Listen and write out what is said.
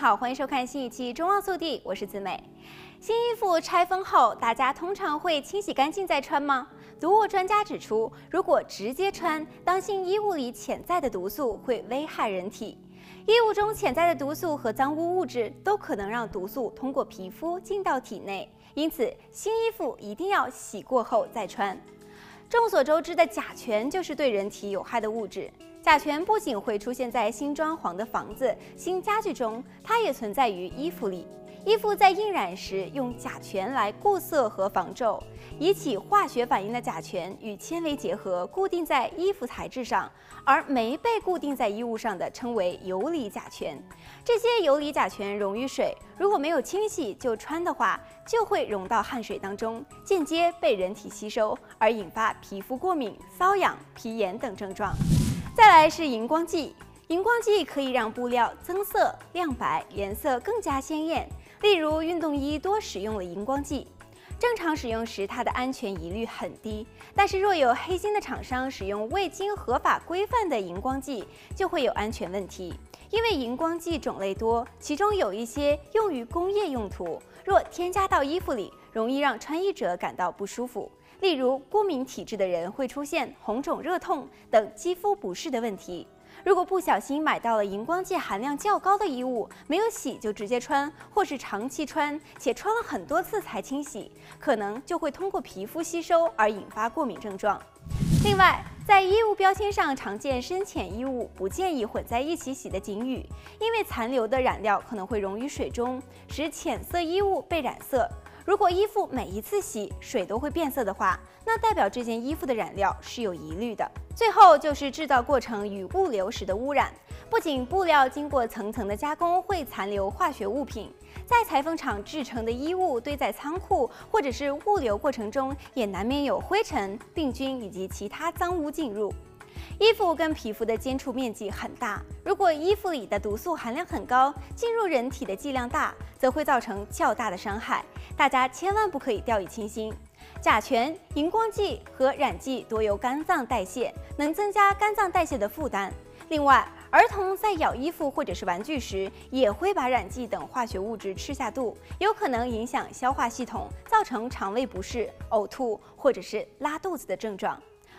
好，欢迎收看新一期《中望速递》，我是子美。新衣服拆封后，大家通常会清洗干净再穿吗？毒物专家指出，如果直接穿，当心衣物里潜在的毒素会危害人体。衣物中潜在的毒素和脏污物质都可能让毒素通过皮肤进到体内，因此新衣服一定要洗过后再穿。众所周知的甲醛就是对人体有害的物质。甲醛不仅会出现在新装潢的房子、新家具中，它也存在于衣服里。衣服在印染时用甲醛来固色和防皱，引起化学反应的甲醛与纤维结合，固定在衣服材质上，而没被固定在衣物上的称为游离甲醛。这些游离甲醛溶于水，如果没有清洗就穿的话，就会溶到汗水当中，间接被人体吸收，而引发皮肤过敏、瘙痒、皮炎等症状。再来是荧光剂，荧光剂可以让布料增色、亮白，颜色更加鲜艳。例如，运动衣多使用了荧光剂，正常使用时它的安全疑虑很低。但是，若有黑心的厂商使用未经合法规范的荧光剂，就会有安全问题。因为荧光剂种类多，其中有一些用于工业用途，若添加到衣服里，容易让穿衣者感到不舒服。例如，过敏体质的人会出现红肿、热痛等肌肤不适的问题。如果不小心买到了荧光剂含量较高的衣物，没有洗就直接穿，或是长期穿且穿了很多次才清洗，可能就会通过皮肤吸收而引发过敏症状。另外，在衣物标签上常见深浅衣物不建议混在一起洗的警语，因为残留的染料可能会溶于水中，使浅色衣物被染色。如果衣服每一次洗水都会变色的话，那代表这件衣服的染料是有疑虑的。最后就是制造过程与物流时的污染，不仅布料经过层层的加工会残留化学物品，在裁缝厂制成的衣物堆在仓库或者是物流过程中，也难免有灰尘、病菌以及其他脏污进入。衣服跟皮肤的接触面积很大，如果衣服里的毒素含量很高，进入人体的剂量大，则会造成较大的伤害。大家千万不可以掉以轻心。甲醛、荧光剂和染剂多由肝脏代谢，能增加肝脏代谢的负担。另外，儿童在咬衣服或者是玩具时，也会把染剂等化学物质吃下肚，有可能影响消化系统，造成肠胃不适、呕吐或者是拉肚子的症状。